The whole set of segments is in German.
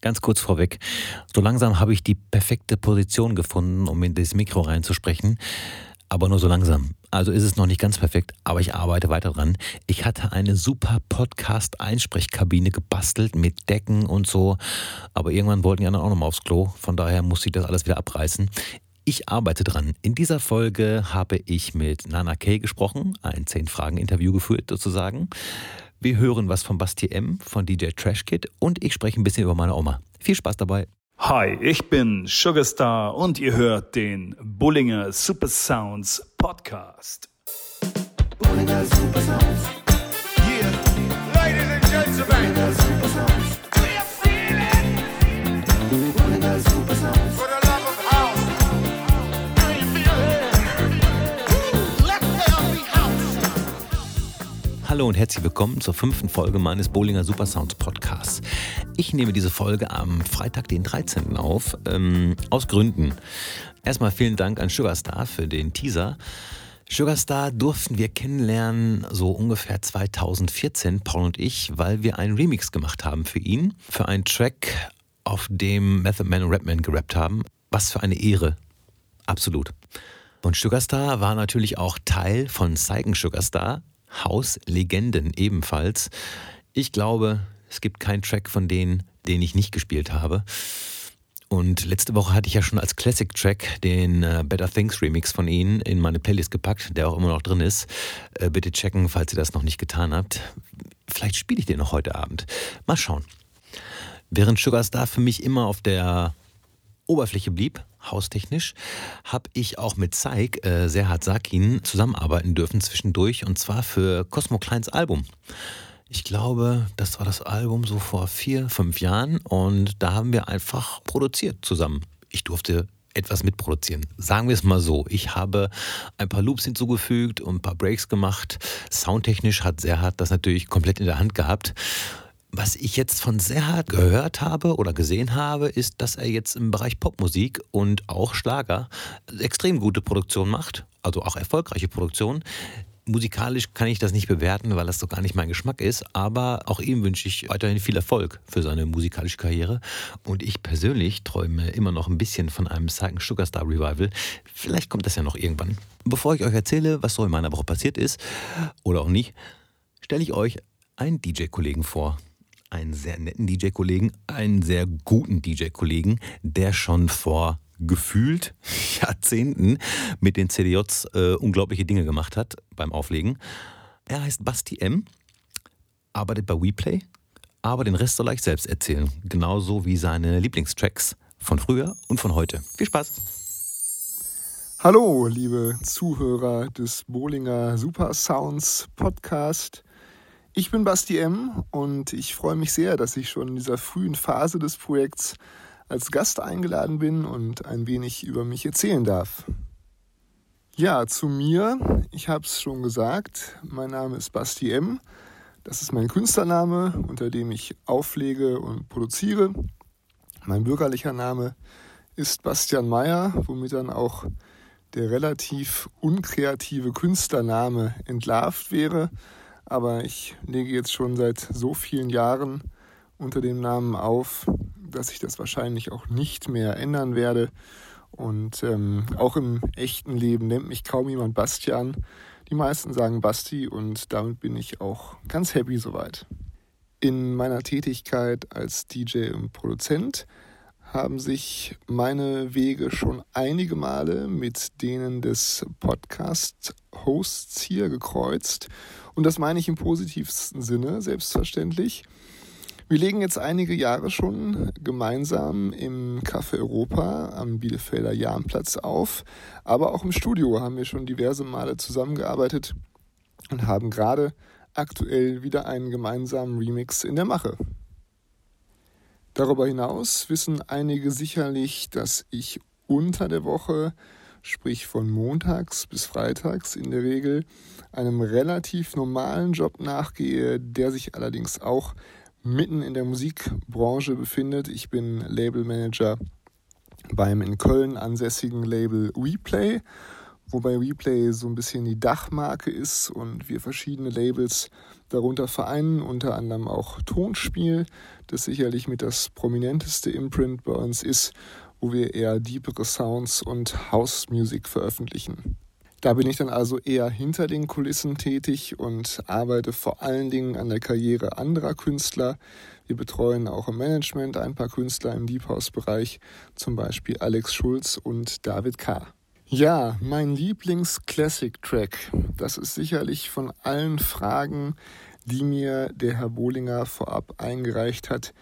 Ganz kurz vorweg. So langsam habe ich die perfekte Position gefunden, um in das Mikro reinzusprechen. Aber nur so langsam. Also ist es noch nicht ganz perfekt, aber ich arbeite weiter dran. Ich hatte eine super Podcast-Einsprechkabine gebastelt mit Decken und so. Aber irgendwann wollten die anderen auch nochmal aufs Klo. Von daher musste ich das alles wieder abreißen. Ich arbeite dran. In dieser Folge habe ich mit Nana Kay gesprochen, ein 10-Fragen-Interview geführt sozusagen. Wir hören was von Basti M, von DJ Trash Kid und ich spreche ein bisschen über meine Oma. Viel Spaß dabei. Hi, ich bin Sugarstar und ihr hört den Bullinger Super Sounds Podcast. Bullinger Super Sounds. Yeah. Ladies and gentlemen. Hallo und herzlich willkommen zur fünften Folge meines Bowlinger Super Sounds Podcasts. Ich nehme diese Folge am Freitag, den 13. auf, ähm, aus Gründen. Erstmal vielen Dank an Sugarstar für den Teaser. Sugarstar durften wir kennenlernen, so ungefähr 2014, Paul und ich, weil wir einen Remix gemacht haben für ihn, für einen Track, auf dem Method Man und Rapman gerappt haben. Was für eine Ehre. Absolut. Und Sugarstar war natürlich auch Teil von Seigen Sugarstar, Hauslegenden ebenfalls. Ich glaube, es gibt keinen Track von denen, den ich nicht gespielt habe. Und letzte Woche hatte ich ja schon als Classic-Track den äh, Better Things Remix von ihnen in meine Playlist gepackt, der auch immer noch drin ist. Äh, bitte checken, falls ihr das noch nicht getan habt. Vielleicht spiele ich den noch heute Abend. Mal schauen. Während Sugarstar für mich immer auf der Oberfläche blieb, haustechnisch, habe ich auch mit Zeig, äh, Serhat Sakin, zusammenarbeiten dürfen zwischendurch und zwar für Cosmo Kleins Album. Ich glaube, das war das Album so vor vier, fünf Jahren und da haben wir einfach produziert zusammen. Ich durfte etwas mitproduzieren. Sagen wir es mal so. Ich habe ein paar Loops hinzugefügt und ein paar Breaks gemacht. Soundtechnisch hat Serhat das natürlich komplett in der Hand gehabt. Was ich jetzt von Serhat gehört habe oder gesehen habe, ist, dass er jetzt im Bereich Popmusik und auch Schlager extrem gute Produktion macht, also auch erfolgreiche Produktion. Musikalisch kann ich das nicht bewerten, weil das so gar nicht mein Geschmack ist, aber auch ihm wünsche ich weiterhin viel Erfolg für seine musikalische Karriere. Und ich persönlich träume immer noch ein bisschen von einem Cycling Sugarstar Revival. Vielleicht kommt das ja noch irgendwann. Bevor ich euch erzähle, was so in meiner Woche passiert ist, oder auch nicht, stelle ich euch einen DJ-Kollegen vor einen sehr netten DJ-Kollegen, einen sehr guten DJ-Kollegen, der schon vor gefühlt Jahrzehnten mit den CDJs äh, unglaubliche Dinge gemacht hat beim Auflegen. Er heißt Basti M., arbeitet bei WePlay, aber den Rest soll er euch selbst erzählen. Genauso wie seine Lieblingstracks von früher und von heute. Viel Spaß! Hallo, liebe Zuhörer des Bowlinger Super Sounds Podcast. Ich bin Basti M. und ich freue mich sehr, dass ich schon in dieser frühen Phase des Projekts als Gast eingeladen bin und ein wenig über mich erzählen darf. Ja, zu mir. Ich habe es schon gesagt. Mein Name ist Basti M. Das ist mein Künstlername, unter dem ich auflege und produziere. Mein bürgerlicher Name ist Bastian Meyer, womit dann auch der relativ unkreative Künstlername entlarvt wäre. Aber ich lege jetzt schon seit so vielen Jahren unter dem Namen auf, dass ich das wahrscheinlich auch nicht mehr ändern werde. Und ähm, auch im echten Leben nennt mich kaum jemand Bastian. Die meisten sagen Basti und damit bin ich auch ganz happy soweit. In meiner Tätigkeit als DJ und Produzent haben sich meine Wege schon einige Male mit denen des Podcast-Hosts hier gekreuzt. Und das meine ich im positivsten Sinne, selbstverständlich. Wir legen jetzt einige Jahre schon gemeinsam im Café Europa am Bielefelder Jahnplatz auf, aber auch im Studio haben wir schon diverse Male zusammengearbeitet und haben gerade aktuell wieder einen gemeinsamen Remix in der Mache. Darüber hinaus wissen einige sicherlich, dass ich unter der Woche, sprich von montags bis freitags in der Regel, einem relativ normalen Job nachgehe, der sich allerdings auch mitten in der Musikbranche befindet. Ich bin Labelmanager beim in Köln ansässigen Label WePlay, wobei Replay so ein bisschen die Dachmarke ist und wir verschiedene Labels darunter vereinen, unter anderem auch Tonspiel, das sicherlich mit das prominenteste Imprint bei uns ist, wo wir eher deepere Sounds und House Music veröffentlichen. Da bin ich dann also eher hinter den Kulissen tätig und arbeite vor allen Dingen an der Karriere anderer Künstler. Wir betreuen auch im Management ein paar Künstler im Deep House Bereich, zum Beispiel Alex Schulz und David K. Ja, mein Lieblings-Classic-Track. Das ist sicherlich von allen Fragen, die mir der Herr Bohlinger vorab eingereicht hat,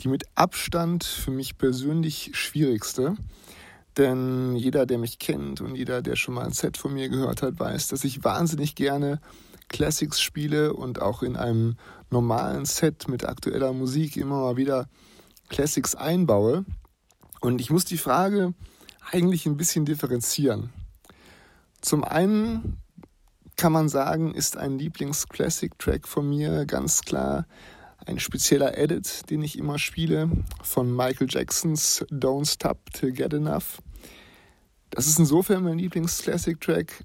die mit Abstand für mich persönlich schwierigste. Denn jeder, der mich kennt und jeder, der schon mal ein Set von mir gehört hat, weiß, dass ich wahnsinnig gerne Classics spiele und auch in einem normalen Set mit aktueller Musik immer mal wieder Classics einbaue. Und ich muss die Frage eigentlich ein bisschen differenzieren. Zum einen kann man sagen, ist ein Lieblings-Classic-Track von mir ganz klar ein spezieller Edit, den ich immer spiele, von Michael Jacksons Don't Stop Till Get Enough. Das ist insofern mein Lieblings-Classic-Track,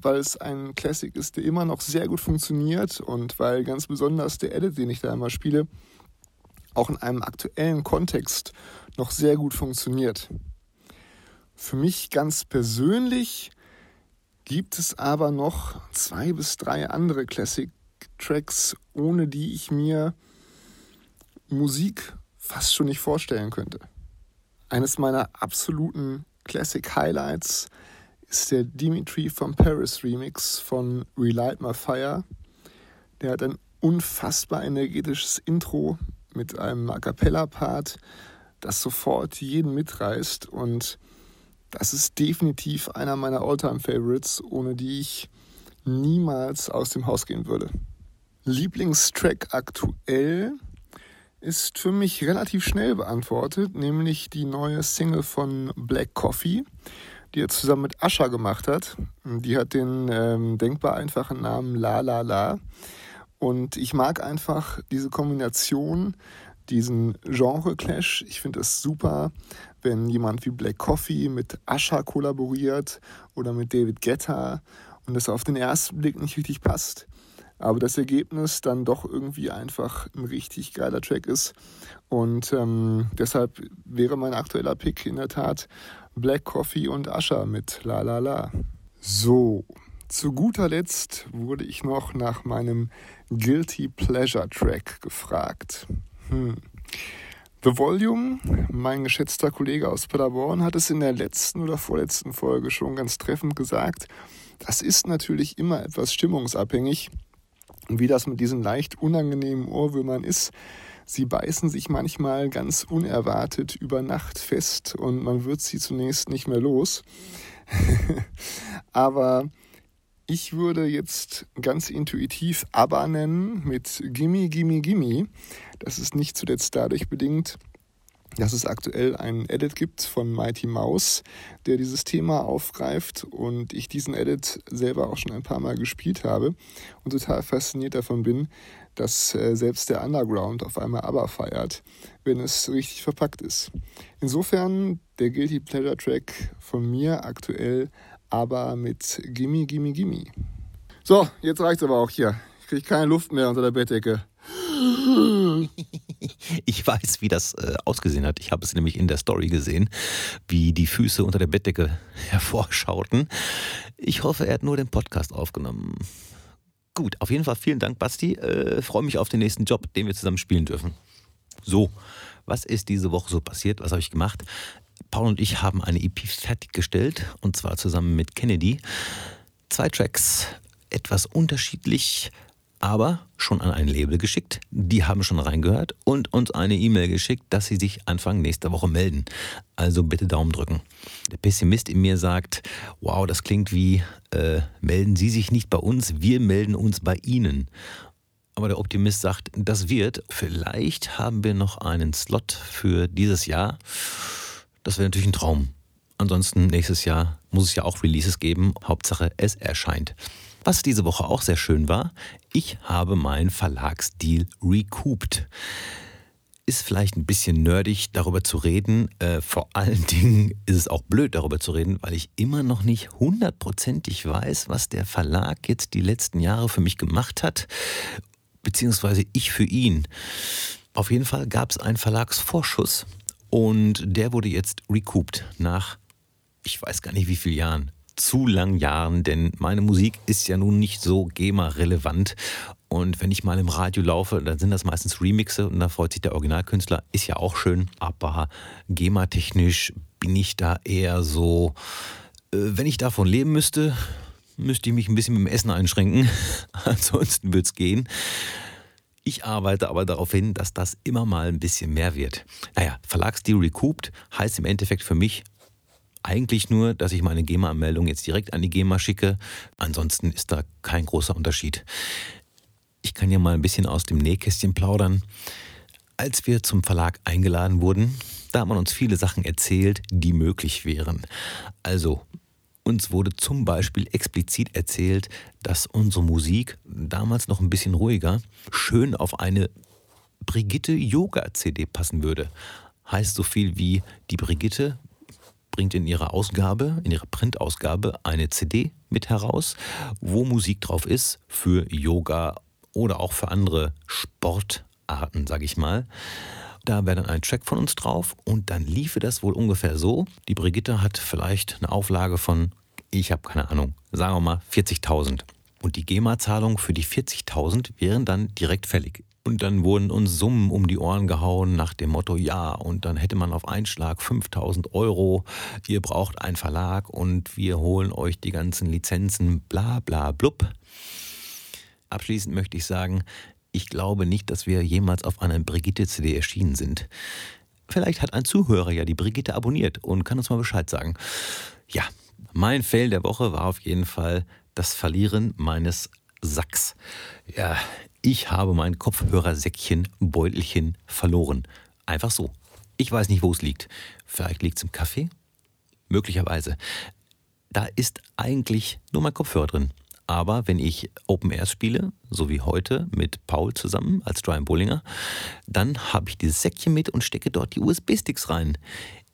weil es ein Classic ist, der immer noch sehr gut funktioniert und weil ganz besonders der Edit, den ich da immer spiele, auch in einem aktuellen Kontext noch sehr gut funktioniert. Für mich ganz persönlich gibt es aber noch zwei bis drei andere Classic-Tracks, ohne die ich mir Musik fast schon nicht vorstellen könnte. Eines meiner absoluten Classic Highlights ist der Dimitri from Paris Remix von Relight My Fire. Der hat ein unfassbar energetisches Intro mit einem A Cappella-Part, das sofort jeden mitreißt und das ist definitiv einer meiner Alltime favorites ohne die ich niemals aus dem Haus gehen würde. Lieblingstrack aktuell ist für mich relativ schnell beantwortet, nämlich die neue Single von Black Coffee, die er zusammen mit Asha gemacht hat. Die hat den ähm, denkbar einfachen Namen La La La. Und ich mag einfach diese Kombination diesen Genre-Clash. Ich finde es super, wenn jemand wie Black Coffee mit Asha kollaboriert oder mit David Guetta und das auf den ersten Blick nicht richtig passt. Aber das Ergebnis dann doch irgendwie einfach ein richtig geiler Track ist. Und ähm, deshalb wäre mein aktueller Pick in der Tat Black Coffee und Asha mit La La La. So, zu guter Letzt wurde ich noch nach meinem Guilty Pleasure Track gefragt. Hm. The Volume, mein geschätzter Kollege aus Paderborn, hat es in der letzten oder vorletzten Folge schon ganz treffend gesagt. Das ist natürlich immer etwas stimmungsabhängig. Und wie das mit diesen leicht unangenehmen Ohrwürmern ist, sie beißen sich manchmal ganz unerwartet über Nacht fest und man wird sie zunächst nicht mehr los. Aber ich würde jetzt ganz intuitiv ABBA nennen mit Gimme, Gimme, Gimme. Das ist nicht zuletzt dadurch bedingt, dass es aktuell einen Edit gibt von Mighty Mouse, der dieses Thema aufgreift und ich diesen Edit selber auch schon ein paar Mal gespielt habe und total fasziniert davon bin, dass äh, selbst der Underground auf einmal ABBA feiert, wenn es richtig verpackt ist. Insofern der Guilty Pleasure Track von mir aktuell aber mit Gimme, Gimme, Gimme. So, jetzt reicht's aber auch hier. Ich kriege keine Luft mehr unter der Bettdecke. Ich weiß, wie das äh, ausgesehen hat. Ich habe es nämlich in der Story gesehen, wie die Füße unter der Bettdecke hervorschauten. Ich hoffe, er hat nur den Podcast aufgenommen. Gut, auf jeden Fall vielen Dank, Basti. Äh, Freue mich auf den nächsten Job, den wir zusammen spielen dürfen. So, was ist diese Woche so passiert? Was habe ich gemacht? Paul und ich haben eine EP fertiggestellt und zwar zusammen mit Kennedy. Zwei Tracks, etwas unterschiedlich, aber schon an ein Label geschickt. Die haben schon reingehört und uns eine E-Mail geschickt, dass sie sich Anfang nächster Woche melden. Also bitte Daumen drücken. Der Pessimist in mir sagt, wow, das klingt wie, äh, melden Sie sich nicht bei uns, wir melden uns bei Ihnen. Aber der Optimist sagt, das wird. Vielleicht haben wir noch einen Slot für dieses Jahr. Das wäre natürlich ein Traum. Ansonsten nächstes Jahr muss es ja auch Releases geben. Hauptsache, es erscheint. Was diese Woche auch sehr schön war, ich habe meinen Verlagsdeal recouped. ist vielleicht ein bisschen nerdig, darüber zu reden. Äh, vor allen Dingen ist es auch blöd, darüber zu reden, weil ich immer noch nicht hundertprozentig weiß, was der Verlag jetzt die letzten Jahre für mich gemacht hat, beziehungsweise ich für ihn. Auf jeden Fall gab es einen Verlagsvorschuss und der wurde jetzt recouped nach, ich weiß gar nicht wie vielen Jahren, zu langen Jahren, denn meine Musik ist ja nun nicht so GEMA-relevant. Und wenn ich mal im Radio laufe, dann sind das meistens Remixe und da freut sich der Originalkünstler. Ist ja auch schön, aber GEMA-technisch bin ich da eher so, äh, wenn ich davon leben müsste, müsste ich mich ein bisschen mit dem Essen einschränken. Ansonsten wird es gehen. Ich arbeite aber darauf hin, dass das immer mal ein bisschen mehr wird. Naja, Verlagsdeal recouped heißt im Endeffekt für mich eigentlich nur, dass ich meine GEMA-Anmeldung jetzt direkt an die GEMA schicke. Ansonsten ist da kein großer Unterschied. Ich kann ja mal ein bisschen aus dem Nähkästchen plaudern. Als wir zum Verlag eingeladen wurden, da hat man uns viele Sachen erzählt, die möglich wären. Also, uns wurde zum Beispiel explizit erzählt, dass unsere Musik, damals noch ein bisschen ruhiger, schön auf eine Brigitte Yoga CD passen würde. Heißt so viel wie die Brigitte bringt in ihrer Ausgabe, in ihrer Printausgabe eine CD mit heraus, wo Musik drauf ist für Yoga oder auch für andere Sportarten, sage ich mal. Da wäre dann ein Track von uns drauf und dann liefe das wohl ungefähr so. Die Brigitte hat vielleicht eine Auflage von, ich habe keine Ahnung, sagen wir mal 40.000. Und die GEMA-Zahlung für die 40.000 wären dann direkt fällig. Und dann wurden uns Summen um die Ohren gehauen nach dem Motto, ja, und dann hätte man auf einen Schlag 5000 Euro, ihr braucht einen Verlag und wir holen euch die ganzen Lizenzen, bla bla blub. Abschließend möchte ich sagen, ich glaube nicht, dass wir jemals auf einer Brigitte-CD erschienen sind. Vielleicht hat ein Zuhörer ja die Brigitte abonniert und kann uns mal Bescheid sagen. Ja, mein Fail der Woche war auf jeden Fall das Verlieren meines Sacks. Ja, ich habe mein Kopfhörersäckchen, Beutelchen verloren. Einfach so. Ich weiß nicht, wo es liegt. Vielleicht liegt es im Kaffee? Möglicherweise. Da ist eigentlich nur mein Kopfhörer drin. Aber wenn ich Open Air spiele, so wie heute mit Paul zusammen als Brian Bollinger, dann habe ich dieses Säckchen mit und stecke dort die USB-Sticks rein.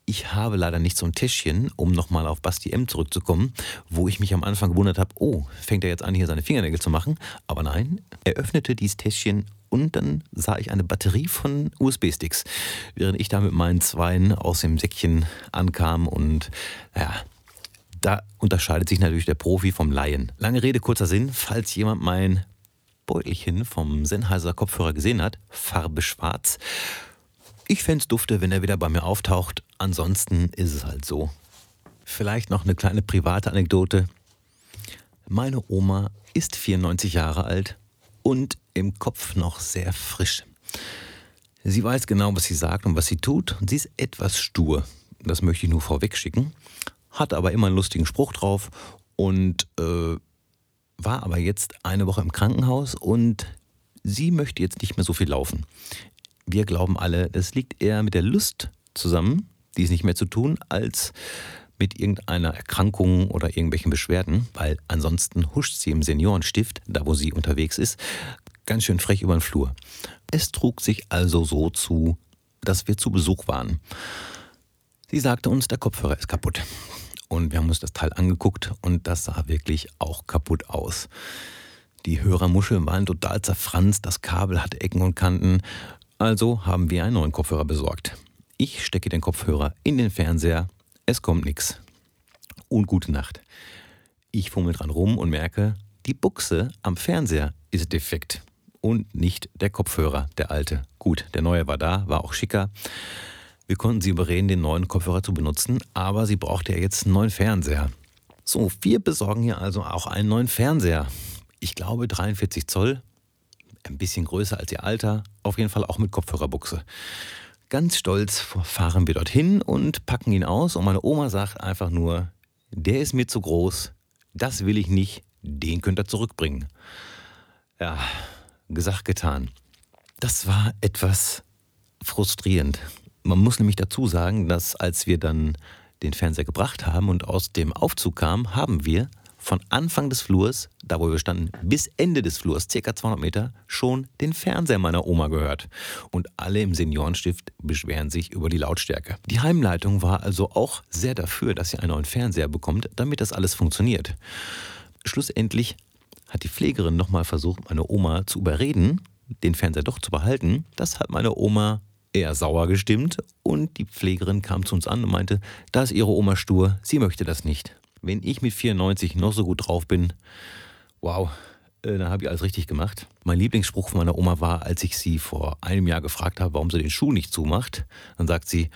Ich habe leider nicht so ein Täschchen, um nochmal auf Basti M zurückzukommen, wo ich mich am Anfang gewundert habe, oh, fängt er jetzt an, hier seine Fingernägel zu machen? Aber nein, er öffnete dieses Täschchen und dann sah ich eine Batterie von USB-Sticks, während ich da mit meinen Zweien aus dem Säckchen ankam und ja, da unterscheidet sich natürlich der Profi vom Laien. Lange Rede, kurzer Sinn, falls jemand mein Beutelchen vom Sennheiser Kopfhörer gesehen hat, Farbe schwarz, ich fände es dufte, wenn er wieder bei mir auftaucht. Ansonsten ist es halt so. Vielleicht noch eine kleine private Anekdote. Meine Oma ist 94 Jahre alt und im Kopf noch sehr frisch. Sie weiß genau, was sie sagt und was sie tut und sie ist etwas stur. Das möchte ich nur vorweg schicken. Hat aber immer einen lustigen Spruch drauf und äh, war aber jetzt eine Woche im Krankenhaus und sie möchte jetzt nicht mehr so viel laufen wir glauben alle, das liegt eher mit der Lust zusammen, dies nicht mehr zu tun, als mit irgendeiner Erkrankung oder irgendwelchen Beschwerden, weil ansonsten huscht sie im Seniorenstift, da wo sie unterwegs ist, ganz schön frech über den Flur. Es trug sich also so zu, dass wir zu Besuch waren. Sie sagte uns, der Kopfhörer ist kaputt. Und wir haben uns das Teil angeguckt und das sah wirklich auch kaputt aus. Die Hörermuscheln waren total zerfranst, das Kabel hatte Ecken und Kanten also haben wir einen neuen Kopfhörer besorgt. Ich stecke den Kopfhörer in den Fernseher, es kommt nichts. Und gute Nacht. Ich fummel dran rum und merke, die Buchse am Fernseher ist defekt. Und nicht der Kopfhörer, der alte. Gut, der neue war da, war auch schicker. Wir konnten sie überreden, den neuen Kopfhörer zu benutzen, aber sie brauchte ja jetzt einen neuen Fernseher. So, wir besorgen hier also auch einen neuen Fernseher. Ich glaube 43 Zoll, ein bisschen größer als ihr Alter, auf jeden Fall auch mit Kopfhörerbuchse. Ganz stolz fahren wir dorthin und packen ihn aus und meine Oma sagt einfach nur, der ist mir zu groß, das will ich nicht, den könnt ihr zurückbringen. Ja, gesagt, getan. Das war etwas frustrierend. Man muss nämlich dazu sagen, dass als wir dann den Fernseher gebracht haben und aus dem Aufzug kamen, haben wir von Anfang des Flurs, da wo wir standen, bis Ende des Flurs, circa 200 Meter, schon den Fernseher meiner Oma gehört. Und alle im Seniorenstift beschweren sich über die Lautstärke. Die Heimleitung war also auch sehr dafür, dass sie einen neuen Fernseher bekommt, damit das alles funktioniert. Schlussendlich hat die Pflegerin nochmal versucht, meine Oma zu überreden, den Fernseher doch zu behalten. Das hat meine Oma eher sauer gestimmt und die Pflegerin kam zu uns an und meinte, da ist ihre Oma stur, sie möchte das nicht wenn ich mit 94 noch so gut drauf bin, wow, äh, dann habe ich alles richtig gemacht. Mein Lieblingsspruch von meiner Oma war, als ich sie vor einem Jahr gefragt habe, warum sie den Schuh nicht zumacht, dann sagt sie,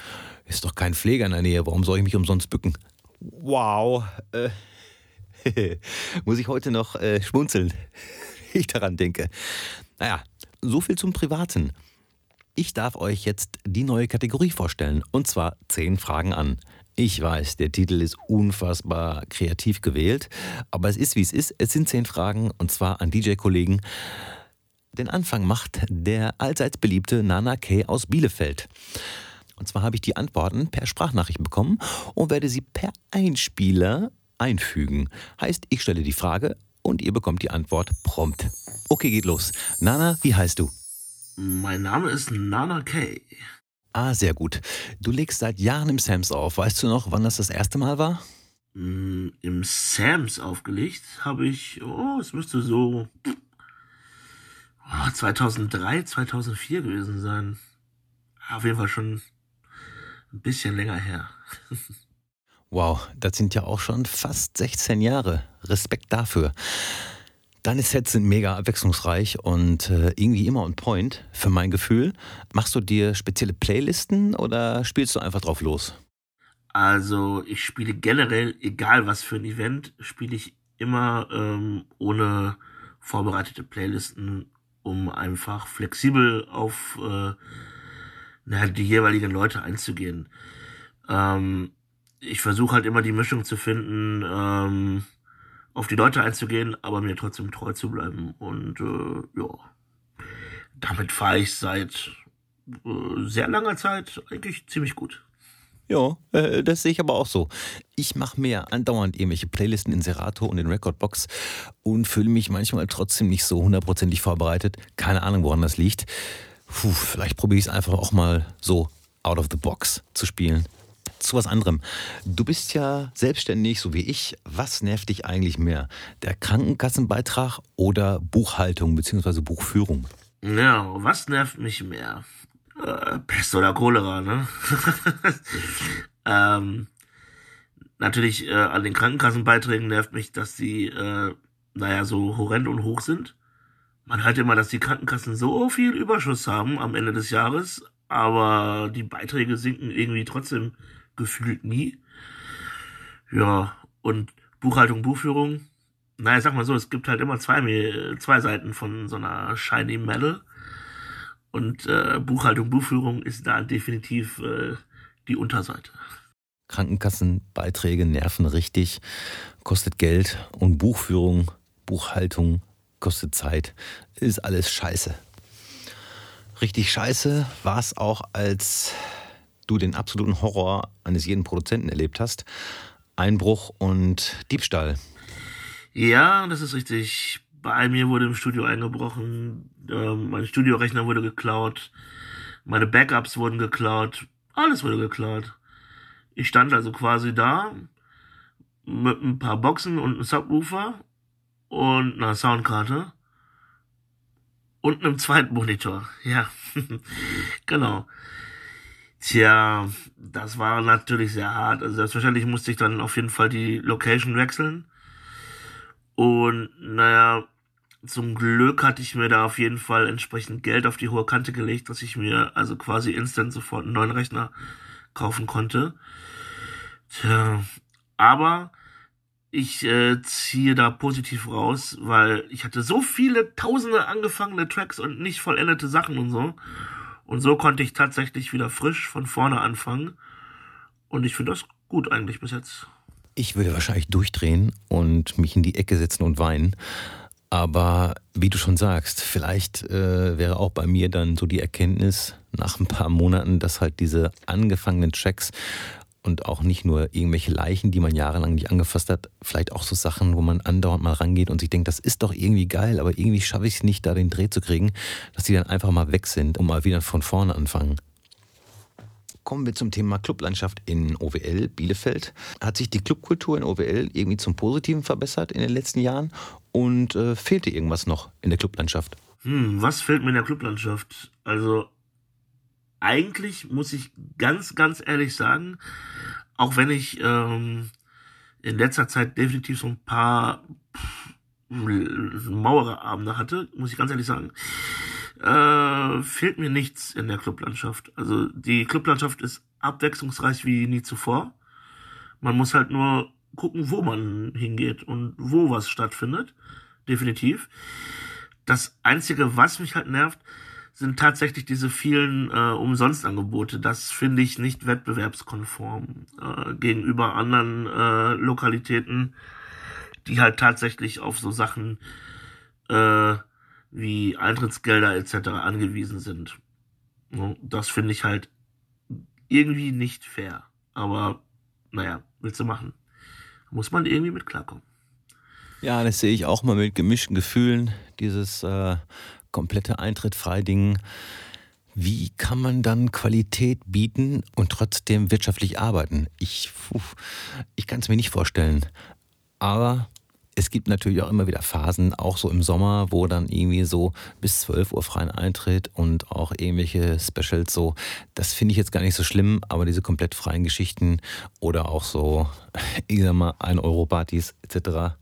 ist doch kein Pfleger in der Nähe, warum soll ich mich umsonst bücken? Wow, äh, muss ich heute noch äh, schmunzeln, wenn ich daran denke. Naja, so viel zum Privaten. Ich darf euch jetzt die neue Kategorie vorstellen, und zwar 10 Fragen an. Ich weiß, der Titel ist unfassbar kreativ gewählt, aber es ist wie es ist. Es sind zehn Fragen und zwar an DJ-Kollegen. Den Anfang macht der allseits beliebte Nana K aus Bielefeld. Und zwar habe ich die Antworten per Sprachnachricht bekommen und werde sie per Einspieler einfügen. Heißt, ich stelle die Frage und ihr bekommt die Antwort prompt. Okay, geht los. Nana, wie heißt du? Mein Name ist Nana K. Ah, sehr gut. Du legst seit Jahren im Sams auf. Weißt du noch, wann das das erste Mal war? Mm, Im Sams aufgelegt habe ich, oh, es müsste so oh, 2003, 2004 gewesen sein. Auf jeden Fall schon ein bisschen länger her. wow, das sind ja auch schon fast 16 Jahre. Respekt dafür. Deine Sets sind mega abwechslungsreich und äh, irgendwie immer on point, für mein Gefühl. Machst du dir spezielle Playlisten oder spielst du einfach drauf los? Also ich spiele generell, egal was für ein Event, spiele ich immer ähm, ohne vorbereitete Playlisten, um einfach flexibel auf äh, na, die jeweiligen Leute einzugehen. Ähm, ich versuche halt immer die Mischung zu finden, ähm, auf die Leute einzugehen, aber mir trotzdem treu zu bleiben. Und äh, ja, damit fahre ich seit äh, sehr langer Zeit eigentlich ziemlich gut. Ja, äh, das sehe ich aber auch so. Ich mache mir andauernd irgendwelche Playlisten in Serato und in Recordbox und fühle mich manchmal trotzdem nicht so hundertprozentig vorbereitet. Keine Ahnung, woran das liegt. Puh, vielleicht probiere ich es einfach auch mal so out of the box zu spielen zu was anderem. Du bist ja selbstständig, so wie ich. Was nervt dich eigentlich mehr? Der Krankenkassenbeitrag oder Buchhaltung bzw. Buchführung? Ja, was nervt mich mehr? Äh, Pest oder Cholera, ne? ähm, natürlich äh, an den Krankenkassenbeiträgen nervt mich, dass die, äh, naja, so horrend und hoch sind. Man hört immer, dass die Krankenkassen so viel Überschuss haben am Ende des Jahres, aber die Beiträge sinken irgendwie trotzdem gefühlt nie. Ja, und Buchhaltung, Buchführung. Naja, sag mal so, es gibt halt immer zwei, zwei Seiten von so einer Shiny Medal. Und äh, Buchhaltung, Buchführung ist da definitiv äh, die Unterseite. Krankenkassenbeiträge nerven richtig, kostet Geld und Buchführung, Buchhaltung kostet Zeit. Ist alles scheiße. Richtig scheiße war es auch, als du den absoluten Horror eines jeden Produzenten erlebt hast. Einbruch und Diebstahl. Ja, das ist richtig. Bei mir wurde im Studio eingebrochen, ähm, mein Studiorechner wurde geklaut, meine Backups wurden geklaut, alles wurde geklaut. Ich stand also quasi da mit ein paar Boxen und einem Subwoofer und einer Soundkarte und einem zweiten Monitor. Ja, genau. Tja, das war natürlich sehr hart. Also selbstverständlich musste ich dann auf jeden Fall die Location wechseln. Und naja, zum Glück hatte ich mir da auf jeden Fall entsprechend Geld auf die hohe Kante gelegt, dass ich mir also quasi instant sofort einen neuen Rechner kaufen konnte. Tja, aber ich äh, ziehe da positiv raus, weil ich hatte so viele tausende angefangene Tracks und nicht vollendete Sachen und so. Und so konnte ich tatsächlich wieder frisch von vorne anfangen. Und ich finde das gut eigentlich bis jetzt. Ich würde wahrscheinlich durchdrehen und mich in die Ecke setzen und weinen. Aber wie du schon sagst, vielleicht äh, wäre auch bei mir dann so die Erkenntnis nach ein paar Monaten, dass halt diese angefangenen Tracks und auch nicht nur irgendwelche Leichen, die man jahrelang nicht angefasst hat, vielleicht auch so Sachen, wo man andauernd mal rangeht und sich denkt, das ist doch irgendwie geil, aber irgendwie schaffe ich es nicht, da den Dreh zu kriegen, dass die dann einfach mal weg sind und mal wieder von vorne anfangen. Kommen wir zum Thema Clublandschaft in OWL Bielefeld. Hat sich die Clubkultur in OWL irgendwie zum Positiven verbessert in den letzten Jahren und äh, fehlte irgendwas noch in der Clublandschaft? Hm, was fehlt mir in der Clublandschaft? Also eigentlich muss ich ganz, ganz ehrlich sagen, auch wenn ich ähm, in letzter Zeit definitiv so ein paar Mauerabende hatte, muss ich ganz ehrlich sagen, äh, fehlt mir nichts in der Clublandschaft. Also die Clublandschaft ist abwechslungsreich wie nie zuvor. Man muss halt nur gucken, wo man hingeht und wo was stattfindet. Definitiv. Das Einzige, was mich halt nervt, sind tatsächlich diese vielen äh, Umsonstangebote. Das finde ich nicht wettbewerbskonform äh, gegenüber anderen äh, Lokalitäten, die halt tatsächlich auf so Sachen äh, wie Eintrittsgelder etc. angewiesen sind. Das finde ich halt irgendwie nicht fair. Aber naja, willst du machen. Muss man irgendwie mit klarkommen. Ja, das sehe ich auch mal mit gemischten Gefühlen, dieses äh, komplette Eintritt frei Ding. Wie kann man dann Qualität bieten und trotzdem wirtschaftlich arbeiten? Ich, ich kann es mir nicht vorstellen. Aber es gibt natürlich auch immer wieder Phasen, auch so im Sommer, wo dann irgendwie so bis 12 Uhr freien Eintritt und auch irgendwelche Specials so. Das finde ich jetzt gar nicht so schlimm, aber diese komplett freien Geschichten oder auch so, ich sag mal, 1 Euro Partys etc.,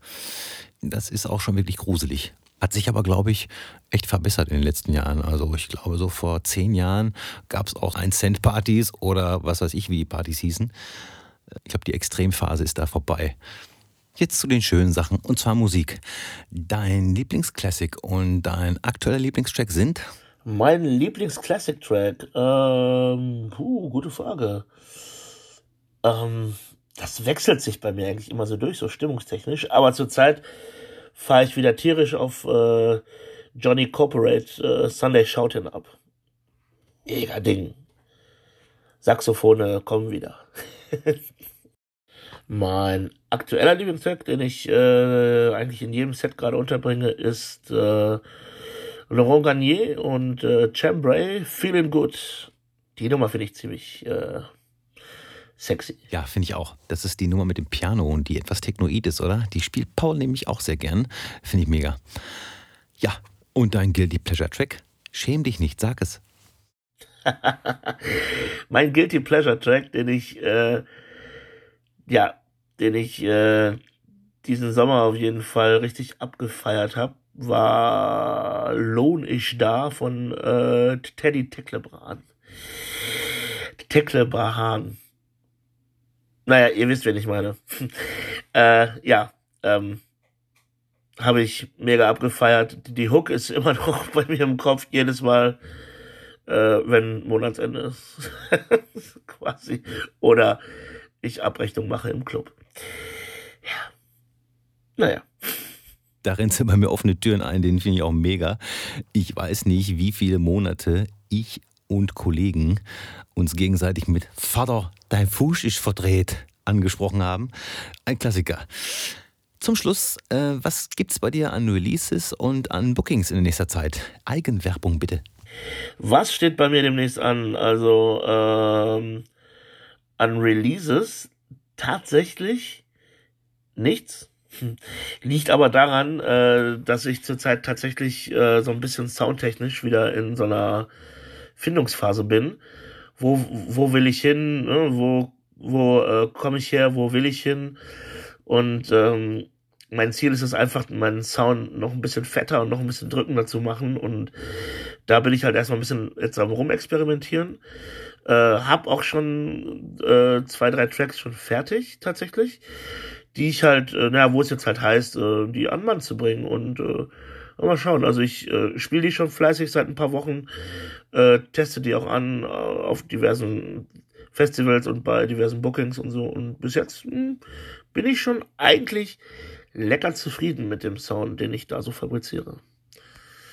das ist auch schon wirklich gruselig. Hat sich aber, glaube ich, echt verbessert in den letzten Jahren. Also ich glaube, so vor zehn Jahren gab es auch 1-Cent-Partys oder was weiß ich, wie die Partys hießen. Ich glaube, die Extremphase ist da vorbei. Jetzt zu den schönen Sachen, und zwar Musik. Dein Lieblingsklassik und dein aktueller Lieblingstrack sind? Mein Lieblingsclassic-Track? Ähm, puh, gute Frage. Ähm, das wechselt sich bei mir eigentlich immer so durch, so stimmungstechnisch. Aber zurzeit fahre ich wieder tierisch auf äh, Johnny Corporate äh, Sunday Shoutin ab. Mega Ding. Saxophone kommen wieder. Mein aktueller Lieblingstrack, den ich äh, eigentlich in jedem Set gerade unterbringe, ist äh, Laurent Garnier und äh, Chambray, Feeling Good. Die Nummer finde ich ziemlich äh, sexy. Ja, finde ich auch. Das ist die Nummer mit dem Piano und die etwas technoid ist, oder? Die spielt Paul nämlich auch sehr gern. Finde ich mega. Ja, und dein Guilty Pleasure Track? Schäm dich nicht, sag es. mein Guilty Pleasure Track, den ich äh, ja, den ich äh, diesen Sommer auf jeden Fall richtig abgefeiert habe, war Lohn ich da von äh, Teddy Tecklebrand. Tecklebrahan. Naja, ihr wisst, wen ich meine. äh, ja, ähm, habe ich mega abgefeiert. Die Hook ist immer noch bei mir im Kopf jedes Mal, äh, wenn Monatsende ist. Quasi. Oder ich Abrechnung mache im Club. Ja. Naja. Da rennst du bei mir offene Türen ein, den finde ich auch mega. Ich weiß nicht, wie viele Monate ich und Kollegen uns gegenseitig mit Vater, dein Fuß ist verdreht angesprochen haben. Ein Klassiker. Zum Schluss, äh, was es bei dir an Releases und an Bookings in nächster Zeit? Eigenwerbung bitte. Was steht bei mir demnächst an? Also ähm, an Releases tatsächlich nichts. Liegt aber daran, äh, dass ich zurzeit tatsächlich äh, so ein bisschen soundtechnisch wieder in so einer Findungsphase bin. Wo, wo will ich hin? Ne? Wo, wo äh, komme ich her? Wo will ich hin? Und ähm, mein Ziel ist es einfach, meinen Sound noch ein bisschen fetter und noch ein bisschen drückender zu machen. Und da bin ich halt erstmal ein bisschen jetzt am rumexperimentieren. Äh, hab auch schon äh, zwei, drei Tracks schon fertig, tatsächlich. Die ich halt, äh, naja, wo es jetzt halt heißt, äh, die an Mann zu bringen. Und äh, mal schauen. Also ich äh, spiele die schon fleißig seit ein paar Wochen, äh, teste die auch an äh, auf diversen Festivals und bei diversen Bookings und so. Und bis jetzt mh, hm, bin ich schon eigentlich lecker zufrieden mit dem Sound, den ich da so fabriziere.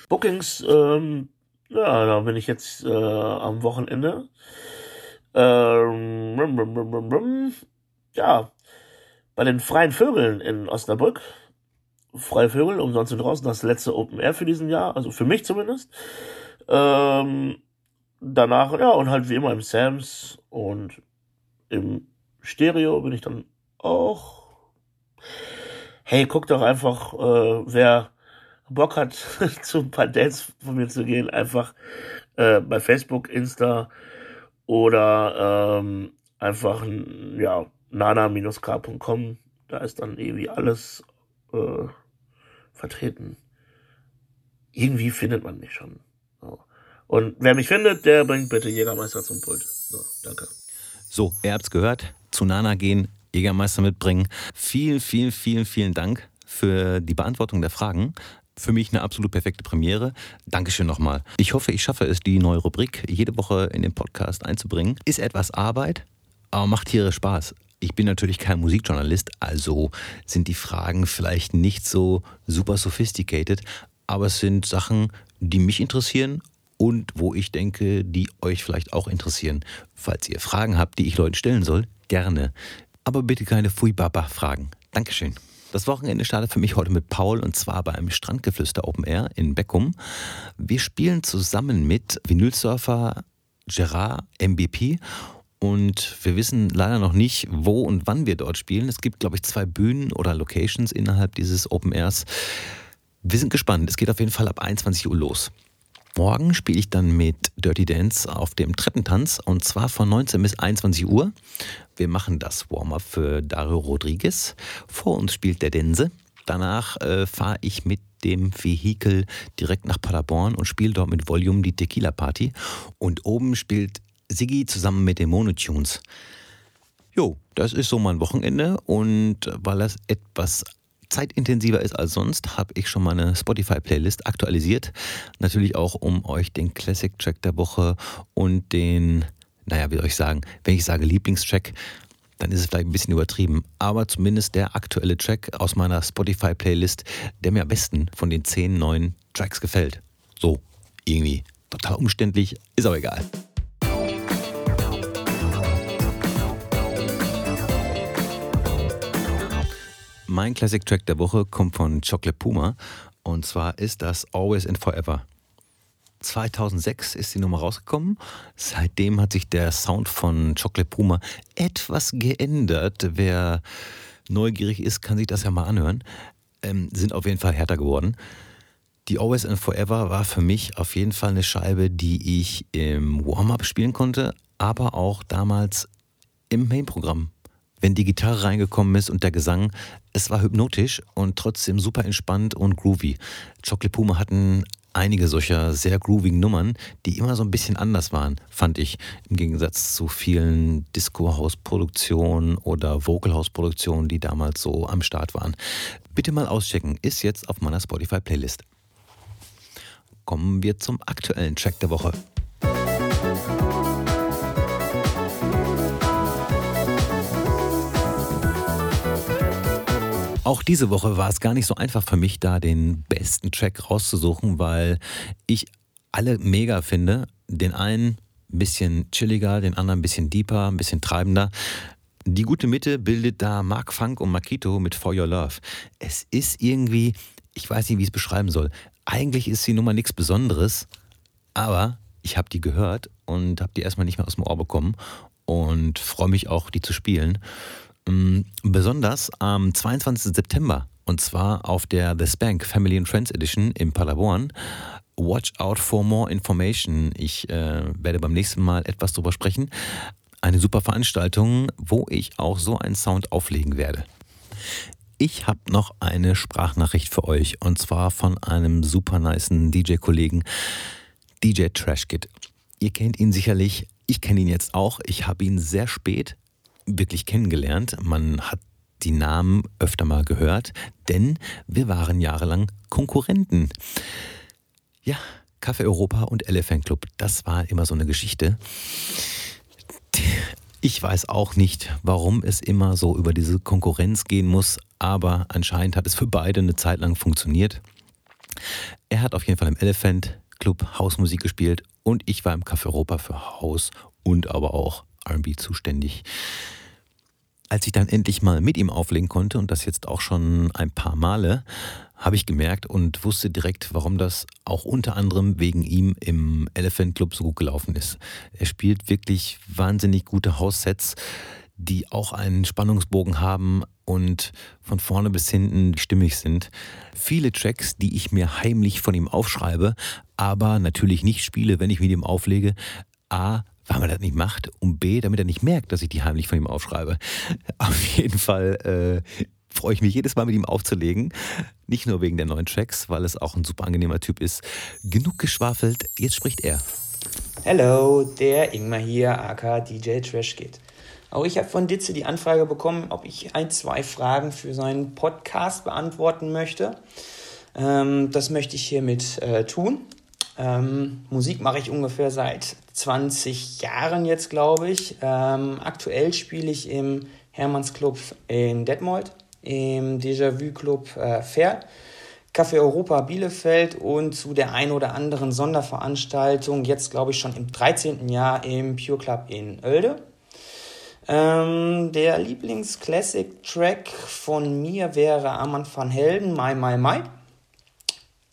Bookings, ähm, ja, da bin ich jetzt äh, am Wochenende. Ähm, Ähm, ja, bei den Freien Vögeln in Osnabrück. Freie Vögel, umsonst sind draußen, das letzte Open Air für diesen Jahr, also für mich zumindest. Ähm, danach, ja, und halt wie immer im Sams und im Stereo bin ich dann auch. Hey, guck doch einfach, äh, wer Bock hat, zu ein paar Dates von mir zu gehen, einfach äh, bei Facebook, Insta oder ähm, einfach ja nana-k.com. Da ist dann irgendwie alles äh, vertreten. Irgendwie findet man mich schon. Und wer mich findet, der bringt bitte Jägermeister zum Pult. So, danke. So, ihr habt's gehört. Zu Nana gehen, Jägermeister mitbringen. Vielen, vielen, vielen, vielen Dank für die Beantwortung der Fragen. Für mich eine absolut perfekte Premiere. Dankeschön nochmal. Ich hoffe, ich schaffe es, die neue Rubrik jede Woche in den Podcast einzubringen. Ist etwas Arbeit, aber macht tierisch Spaß. Ich bin natürlich kein Musikjournalist, also sind die Fragen vielleicht nicht so super sophisticated, aber es sind Sachen, die mich interessieren und wo ich denke, die euch vielleicht auch interessieren. Falls ihr Fragen habt, die ich Leuten stellen soll, gerne. Aber bitte keine Fui-Baba-Fragen. Dankeschön. Das Wochenende startet für mich heute mit Paul und zwar beim Strandgeflüster Open Air in Beckum. Wir spielen zusammen mit Vinylsurfer Gerard MBP und wir wissen leider noch nicht, wo und wann wir dort spielen. Es gibt, glaube ich, zwei Bühnen oder Locations innerhalb dieses Open Airs. Wir sind gespannt. Es geht auf jeden Fall ab 21 Uhr los. Morgen spiele ich dann mit Dirty Dance auf dem Treppentanz und zwar von 19 bis 21 Uhr. Wir machen das Warm-up für Dario Rodriguez. Vor uns spielt der Dense. Danach äh, fahre ich mit dem Vehikel direkt nach Paderborn und spiele dort mit Volume die Tequila Party. Und oben spielt Siggi zusammen mit den Monotunes. Jo, das ist so mein Wochenende und weil das etwas zeitintensiver ist als sonst, habe ich schon meine Spotify-Playlist aktualisiert. Natürlich auch, um euch den Classic-Track der Woche und den, naja, wie soll ich sagen, wenn ich sage Lieblingstrack, dann ist es vielleicht ein bisschen übertrieben, aber zumindest der aktuelle Track aus meiner Spotify-Playlist, der mir am besten von den zehn neuen Tracks gefällt. So, irgendwie total umständlich, ist aber egal. Mein Classic Track der Woche kommt von Chocolate Puma und zwar ist das Always and Forever. 2006 ist die Nummer rausgekommen. Seitdem hat sich der Sound von Chocolate Puma etwas geändert. Wer neugierig ist, kann sich das ja mal anhören. Ähm, sind auf jeden Fall härter geworden. Die Always and Forever war für mich auf jeden Fall eine Scheibe, die ich im Warm-up spielen konnte, aber auch damals im Main-Programm wenn die Gitarre reingekommen ist und der Gesang, es war hypnotisch und trotzdem super entspannt und groovy. Chocolate Puma hatten einige solcher sehr groovigen Nummern, die immer so ein bisschen anders waren, fand ich, im Gegensatz zu vielen Disco-House-Produktionen oder Vocal-House-Produktionen, die damals so am Start waren. Bitte mal auschecken, ist jetzt auf meiner Spotify-Playlist. Kommen wir zum aktuellen Track der Woche. Auch diese Woche war es gar nicht so einfach für mich, da den besten Track rauszusuchen, weil ich alle mega finde. Den einen ein bisschen chilliger, den anderen ein bisschen deeper, ein bisschen treibender. Die gute Mitte bildet da Mark Funk und Makito mit For Your Love. Es ist irgendwie, ich weiß nicht, wie ich es beschreiben soll. Eigentlich ist die Nummer nichts Besonderes, aber ich habe die gehört und habe die erstmal nicht mehr aus dem Ohr bekommen und freue mich auch, die zu spielen. Mm, besonders am 22. September und zwar auf der The Spank Family and Friends Edition in Paderborn. Watch out for more information. Ich äh, werde beim nächsten Mal etwas drüber sprechen. Eine super Veranstaltung, wo ich auch so einen Sound auflegen werde. Ich habe noch eine Sprachnachricht für euch und zwar von einem super niceen DJ-Kollegen, DJ Trashkit. Ihr kennt ihn sicherlich, ich kenne ihn jetzt auch. Ich habe ihn sehr spät wirklich kennengelernt. Man hat die Namen öfter mal gehört, denn wir waren jahrelang Konkurrenten. Ja, Café Europa und Elephant Club, das war immer so eine Geschichte. Ich weiß auch nicht, warum es immer so über diese Konkurrenz gehen muss, aber anscheinend hat es für beide eine Zeit lang funktioniert. Er hat auf jeden Fall im Elephant Club Hausmusik gespielt und ich war im Café Europa für Haus und aber auch RB zuständig. Als ich dann endlich mal mit ihm auflegen konnte, und das jetzt auch schon ein paar Male, habe ich gemerkt und wusste direkt, warum das auch unter anderem wegen ihm im Elephant Club so gut gelaufen ist. Er spielt wirklich wahnsinnig gute House-Sets, die auch einen Spannungsbogen haben und von vorne bis hinten stimmig sind. Viele Tracks, die ich mir heimlich von ihm aufschreibe, aber natürlich nicht spiele, wenn ich mit ihm auflege. A, weil man das nicht macht und B, damit er nicht merkt, dass ich die heimlich von ihm aufschreibe. Auf jeden Fall äh, freue ich mich jedes Mal mit ihm aufzulegen. Nicht nur wegen der neuen Tracks, weil es auch ein super angenehmer Typ ist. Genug geschwafelt, jetzt spricht er. Hallo, der Ingmar hier, aka DJ Trash geht. Auch ich habe von Ditze die Anfrage bekommen, ob ich ein, zwei Fragen für seinen Podcast beantworten möchte. Ähm, das möchte ich hiermit äh, tun. Ähm, Musik mache ich ungefähr seit 20 Jahren jetzt, glaube ich. Ähm, aktuell spiele ich im Hermannsclub in Detmold, im Déjà-vu Club äh, Fair, Café Europa Bielefeld und zu der ein oder anderen Sonderveranstaltung, jetzt glaube ich schon im 13. Jahr im Pure Club in Oelde. Ähm, der Lieblings-Classic-Track von mir wäre Armand van Helden, My My My.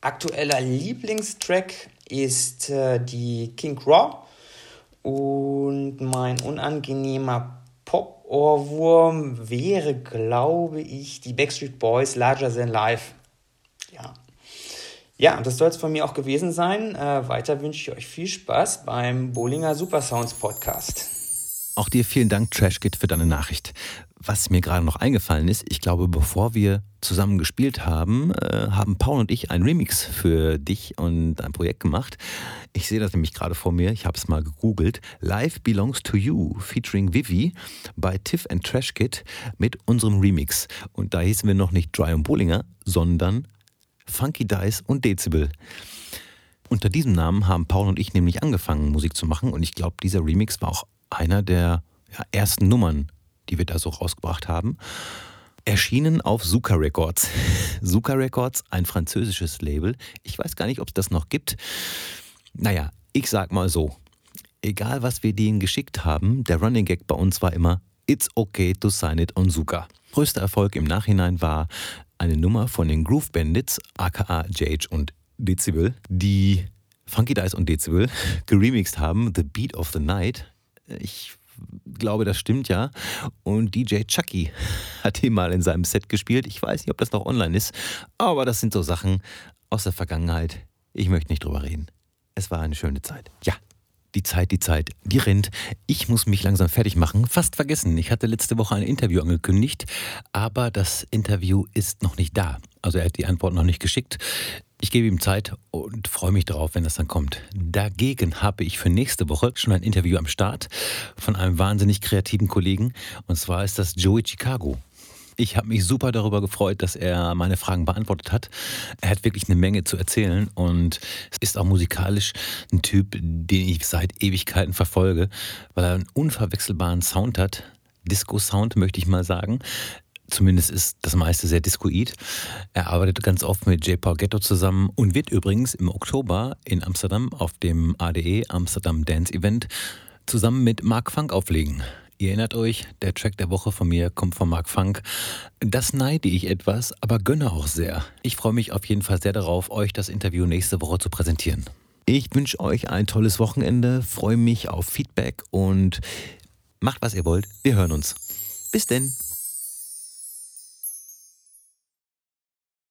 Aktueller Lieblingstrack ist äh, die King Raw und mein unangenehmer Pop-Ohrwurm wäre, glaube ich, die Backstreet Boys Larger Than Life. Ja. Ja, das soll es von mir auch gewesen sein. Äh, weiter wünsche ich euch viel Spaß beim Bowlinger Supersounds Podcast. Auch dir vielen Dank, Trashkit, für deine Nachricht. Was mir gerade noch eingefallen ist, ich glaube, bevor wir zusammen gespielt haben, äh, haben Paul und ich einen Remix für dich und ein Projekt gemacht. Ich sehe das nämlich gerade vor mir, ich habe es mal gegoogelt. Life Belongs to You featuring Vivi bei Tiff and Trashkit mit unserem Remix. Und da hießen wir noch nicht Dry und Bollinger, sondern Funky Dice und Dezibel. Unter diesem Namen haben Paul und ich nämlich angefangen, Musik zu machen und ich glaube, dieser Remix war auch einer der ja, ersten Nummern, die wir da so rausgebracht haben. Erschienen auf Zuka Records. Zuka Records, ein französisches Label. Ich weiß gar nicht, ob es das noch gibt. Naja, ich sag mal so. Egal, was wir denen geschickt haben, der Running Gag bei uns war immer It's okay to sign it on Zuka. Größter Erfolg im Nachhinein war eine Nummer von den Groove Bandits, aka JH und Dezibel, die Funky Dice und Dezibel geremixed haben, The Beat of the Night. Ich glaube, das stimmt ja. Und DJ Chucky hat ihn mal in seinem Set gespielt. Ich weiß nicht, ob das noch online ist, aber das sind so Sachen aus der Vergangenheit. Ich möchte nicht drüber reden. Es war eine schöne Zeit. Ja. Die Zeit, die Zeit, die rennt. Ich muss mich langsam fertig machen. Fast vergessen. Ich hatte letzte Woche ein Interview angekündigt, aber das Interview ist noch nicht da. Also er hat die Antwort noch nicht geschickt. Ich gebe ihm Zeit und freue mich darauf, wenn das dann kommt. Dagegen habe ich für nächste Woche schon ein Interview am Start von einem wahnsinnig kreativen Kollegen. Und zwar ist das Joey Chicago. Ich habe mich super darüber gefreut, dass er meine Fragen beantwortet hat. Er hat wirklich eine Menge zu erzählen und ist auch musikalisch ein Typ, den ich seit Ewigkeiten verfolge, weil er einen unverwechselbaren Sound hat. Disco-Sound, möchte ich mal sagen. Zumindest ist das meiste sehr discoid. Er arbeitet ganz oft mit J. Paul Ghetto zusammen und wird übrigens im Oktober in Amsterdam auf dem ADE Amsterdam Dance Event zusammen mit Mark Funk auflegen. Ihr erinnert euch, der Track der Woche von mir kommt von Mark Funk. Das neide ich etwas, aber gönne auch sehr. Ich freue mich auf jeden Fall sehr darauf, euch das Interview nächste Woche zu präsentieren. Ich wünsche euch ein tolles Wochenende, freue mich auf Feedback und macht, was ihr wollt. Wir hören uns. Bis denn.